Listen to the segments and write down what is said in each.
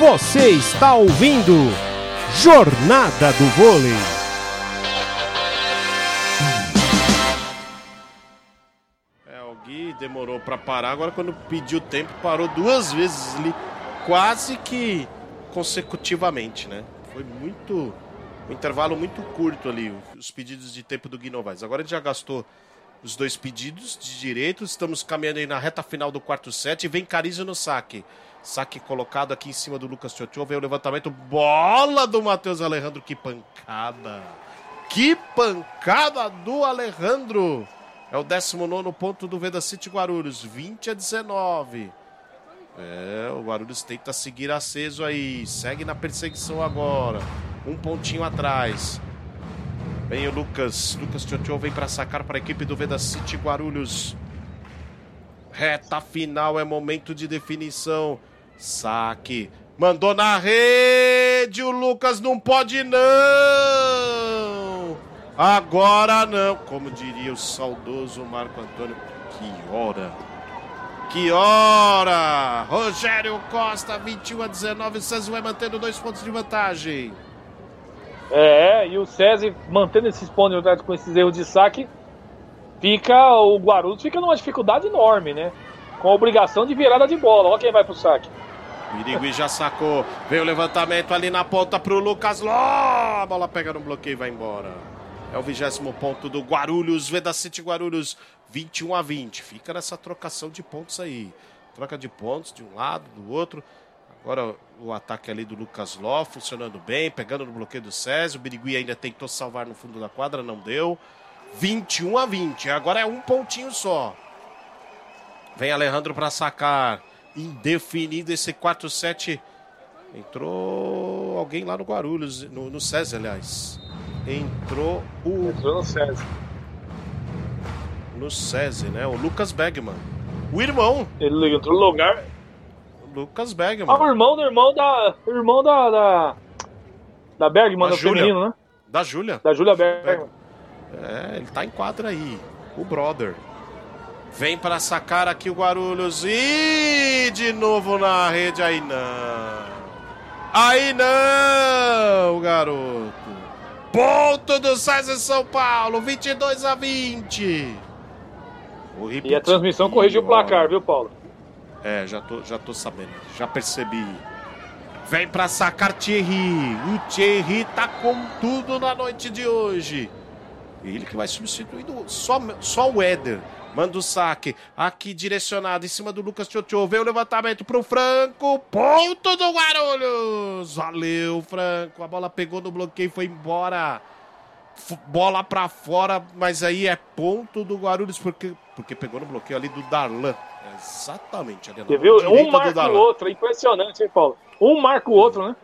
Você está ouvindo Jornada do Vôlei. É, o Gui demorou para parar, agora quando pediu tempo parou duas vezes ali, quase que consecutivamente, né? Foi muito um intervalo muito curto ali, os pedidos de tempo do Gui Novaes. Agora ele já gastou os dois pedidos de direito, estamos caminhando aí na reta final do quarto set vem Carizo no saque. Saque colocado aqui em cima do Lucas Tchotchô. Vem o levantamento. Bola do Matheus Alejandro. Que pancada. Que pancada do Alejandro. É o 19 ponto do Veda City Guarulhos. 20 a 19. É, o Guarulhos tenta seguir aceso aí. Segue na perseguição agora. Um pontinho atrás. Vem o Lucas. Lucas Tchotchô vem para sacar para a equipe do Veda City Guarulhos. Reta final é momento de definição. Saque. Mandou na rede. O Lucas não pode não. Agora não. Como diria o saudoso Marco Antônio. Que hora. Que hora. Rogério Costa, 21 a 19. O César vai mantendo dois pontos de vantagem. É, e o César mantendo esses pontos com esses erros de saque. Fica. O Guarulhos fica numa dificuldade enorme, né? Com a obrigação de virada de bola. Olha quem vai pro saque. Birigui já sacou. Veio o levantamento ali na ponta pro Lucas Ló. A bola pega no bloqueio e vai embora. É o vigésimo ponto do Guarulhos. Veda City Guarulhos 21 a 20. Fica nessa trocação de pontos aí. Troca de pontos de um lado, do outro. Agora o ataque ali do Lucas Ló funcionando bem, pegando no bloqueio do César. O Birigui ainda tentou salvar no fundo da quadra, não deu. 21 a 20. Agora é um pontinho só. Vem Alejandro para sacar indefinido esse 4-7. Entrou alguém lá no Guarulhos, no, no César, aliás. Entrou o. Entrou no César. No César, né? O Lucas Bergman. O irmão. Ele entrou no lugar. O Lucas Bergman. Ah, o irmão do irmão da. O irmão da. Da, da Bergman, Da do Júlia. feminino, né? Da Júlia. Da Júlia Bergman. É, ele tá em quadra aí. O brother. Vem para sacar aqui o Guarulhos. E de novo na rede. Aí não. Aí não, garoto. Ponto do César São Paulo. 22 a 20. Vou E a transmissão corrigiu o placar, viu, Paulo? É, já tô, já tô sabendo. Já percebi. Vem pra sacar Thierry. O Thierry tá com tudo na noite de hoje. Ele que vai substituindo só, só o Éder. Manda o saque. Aqui direcionado em cima do Lucas Tchotchô. Vem o levantamento pro Franco. Ponto do Guarulhos. Valeu, Franco. A bola pegou no bloqueio e foi embora. F- Bola pra fora, mas aí é ponto do Guarulhos porque, porque pegou no bloqueio ali do Darlan. Exatamente. Na Você viu? Um marca o outro. É impressionante, hein, Paulo? Um marca o outro, né?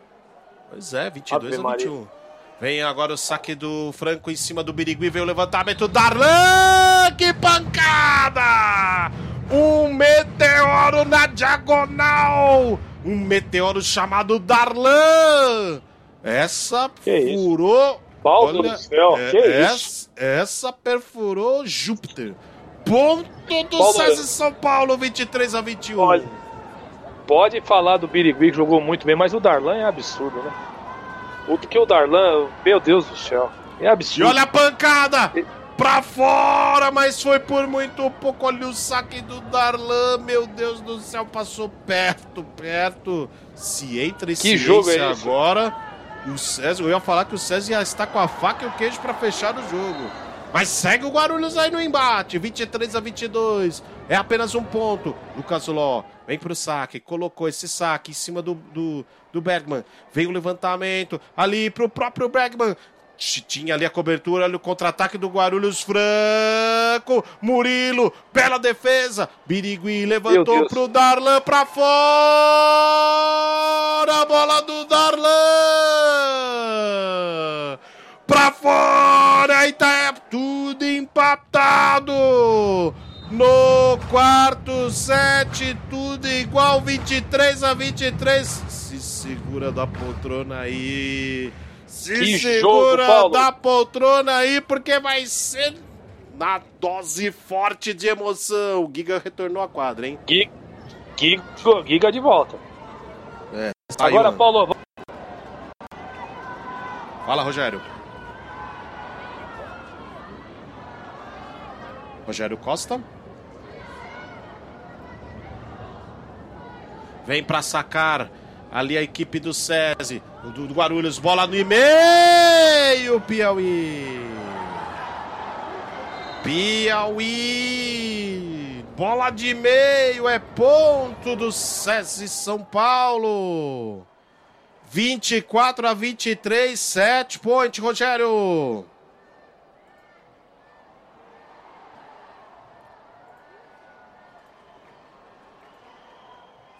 Pois é, 22 Ave a Maria. 21. Vem agora o saque do Franco em cima do Birigui. Vem o levantamento. Darlan! Que pancada! Um meteoro na diagonal! Um meteoro chamado Darlan! Essa Que isso? furou. Paulo do céu, é- que essa, essa perfurou Júpiter. Ponto do Paulo, César São Paulo, 23 a 21. Olha, Pode falar do Birigui que jogou muito bem, mas o Darlan é absurdo, né? O que o Darlan, meu Deus do céu, é E absurdo. olha a pancada! Pra fora, mas foi por muito pouco. Olha o saque do Darlan, meu Deus do céu, passou perto, perto. Se entra esse Que jogo é agora, o César, eu ia falar que o César já está com a faca e o queijo pra fechar o jogo. Mas segue o Guarulhos aí no embate, 23 a 22. É apenas um ponto. Lucas Ló vem pro saque, colocou esse saque em cima do, do, do Bergman. Veio o levantamento ali pro próprio Bergman. Tinha ali a cobertura, olha o contra-ataque do Guarulhos Franco. Murilo, bela defesa. Birigui levantou pro Darlan pra fora. A bola do Darlan. Pra fora. É tudo empatado. No quarto set, tudo igual, 23 a 23. Se segura da poltrona aí. Se Que segura jogo, da poltrona aí, porque vai ser na dose forte de emoção. O Giga retornou à quadra, hein? Giga, Giga de volta. Agora, um. Paulo, Fala, Rogério. Rogério Costa. Vem para sacar ali a equipe do SESI, do, Guarulhos, bola no meio, Piauí. Piauí. Bola de meio é ponto do SESI São Paulo. 24 a 23, 7 point, Rogério.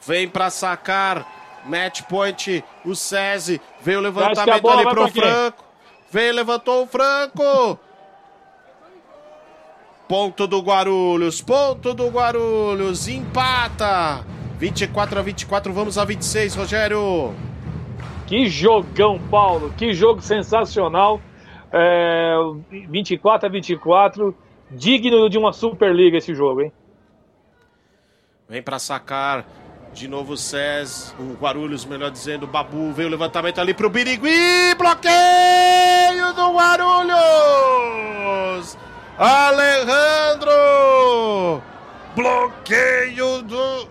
Vem para sacar. Match point. O SESI. Veio o levantamento ali pro Franco. Veio, levantou o Franco. Ponto do Guarulhos. Ponto do Guarulhos. Empata. 24 a 24. Vamos a 26, Rogério. Que jogão, Paulo. Que jogo sensacional. É, 24 a 24. Digno de uma Superliga esse jogo, hein? Vem para sacar. De novo o SES, o Guarulhos, melhor dizendo, o Babu, veio o levantamento ali pro Birigui, bloqueio do Guarulhos! Alejandro! Bloqueio do...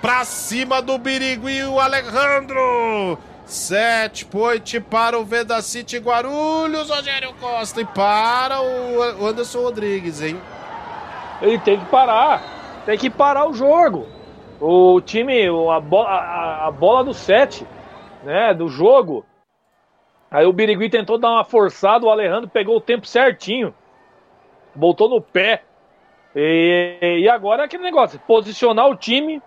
pra cima do Birigui, o Alejandro! Sete point para o Veda City Guarulhos, Rogério Costa, e para o Anderson Rodrigues, hein? Ele tem que parar, tem que parar o jogo. O time, a, bola, a, a bola do set, né, do jogo. Aí o Birigui tentou dar uma forçada, o Alejandro pegou o tempo certinho. Voltou no pé. E, e agora é aquele negócio, posicionar o time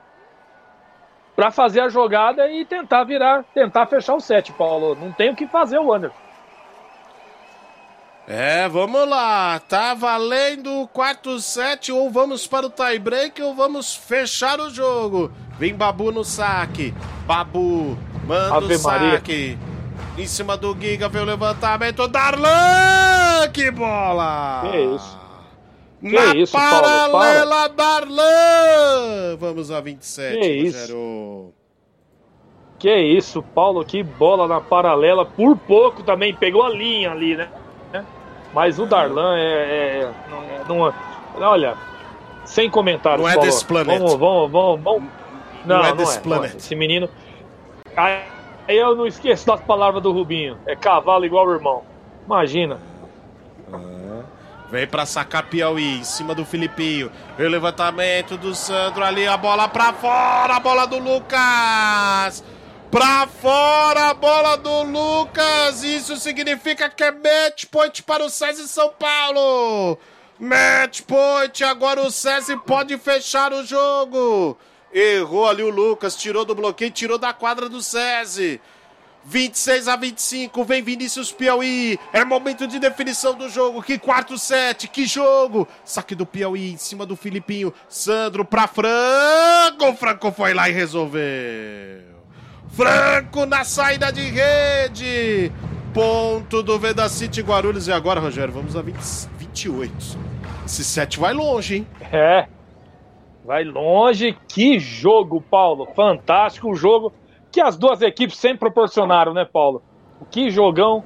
para fazer a jogada e tentar virar, tentar fechar o set, Paulo. Não tem o que fazer o Anderson. É, vamos lá. Tá valendo o quarto set. Ou vamos para o tie break ou vamos fechar o jogo. Vem Babu no saque. Babu manda Ave o saque. Maria. Em cima do Giga veio o levantamento. Darlan! Que bola! Que isso? Que Na isso, paralela, Paulo, Darlan! Vamos a 27, que isso? Que isso, Paulo, que bola na paralela. Por pouco também pegou a linha ali, né? Mas o Darlan é. é não, é, não, olha, sem comentários. Não é desse planeta. Vamos, vamos, vamos. vamos. Não, não, é desse é, planeta. Esse menino. Aí eu não esqueço das palavras do Rubinho. É cavalo igual o irmão. Imagina. Vem para sacar Piauí em cima do Filipinho. o levantamento do Sandro ali, a bola para fora, a bola do Lucas. Pra fora a bola do Lucas. Isso significa que é match point para o César São Paulo. Match point. Agora o César pode fechar o jogo. Errou ali o Lucas. Tirou do bloqueio, tirou da quadra do César. 26 a 25, vem Vinícius Piauí. É momento de definição do jogo. Que quarto set, que jogo. Saque do Piauí em cima do Filipinho. Sandro pra Franco. Franco foi lá e resolveu. Franco na saída de rede. Ponto do Veda City Guarulhos. E agora, Rogério, vamos a 20, 28. Esse set vai longe, hein? É. Vai longe. Que jogo, Paulo. Fantástico o jogo que as duas equipes sempre proporcionaram, né, Paulo? Que jogão.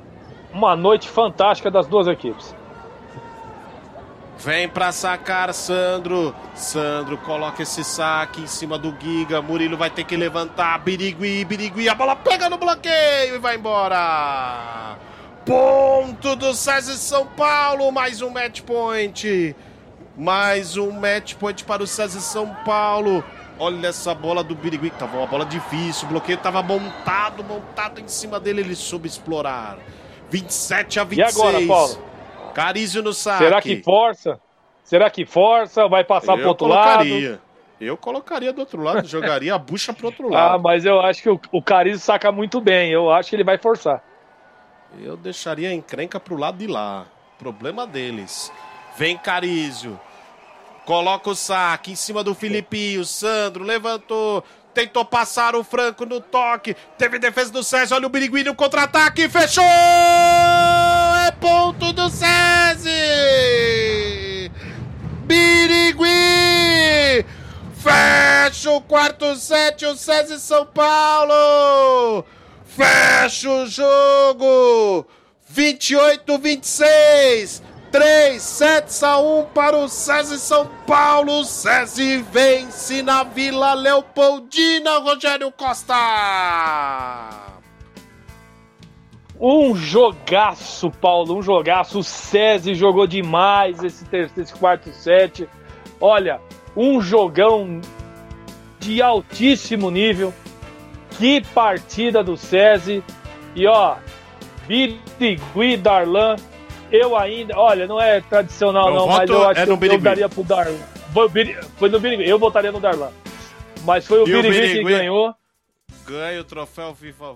Uma noite fantástica das duas equipes. Vem pra sacar Sandro. Sandro coloca esse saque em cima do Giga. Murilo vai ter que levantar. Birigui, Birigui. A bola pega no bloqueio e vai embora. Ponto do César São Paulo. Mais um match point. Mais um match point para o César São Paulo. Olha essa bola do Birigui, que tava uma bola difícil. O bloqueio tava montado, montado em cima dele. Ele soube explorar. 27 a 26. E agora, Paulo? Carizio no saque. Será que força? Será que força? Vai passar pro outro colocaria. lado? Eu colocaria do outro lado, jogaria a bucha pro outro lado. Ah, mas eu acho que o, o Carizio saca muito bem. Eu acho que ele vai forçar. Eu deixaria a encrenca pro lado de lá. Problema deles. Vem Carizio. Coloca o saque em cima do Filipinho. Sandro levantou. Tentou passar o Franco no toque. Teve defesa do César. Olha o Birigui no contra-ataque. Fechou! Ponto do César! Birigui! Fecha o quarto set, o César São Paulo! Fecha o jogo! 28, 26! 3 sets a 1 para o César São Paulo. César vence na Vila Leopoldina, Rogério Costa. Um jogaço, Paulo, um jogaço. O César jogou demais esse, terceiro, esse quarto set. Olha, um jogão de altíssimo nível. Que partida do César. E ó, Birigui Darlan eu ainda, olha, não é tradicional Meu não, mas eu acho é que eu, eu daria pro Darlan. Foi, foi no Birigui, eu votaria no Darlan. Mas foi o Birigui que ganhou. Ganha o troféu FIFA.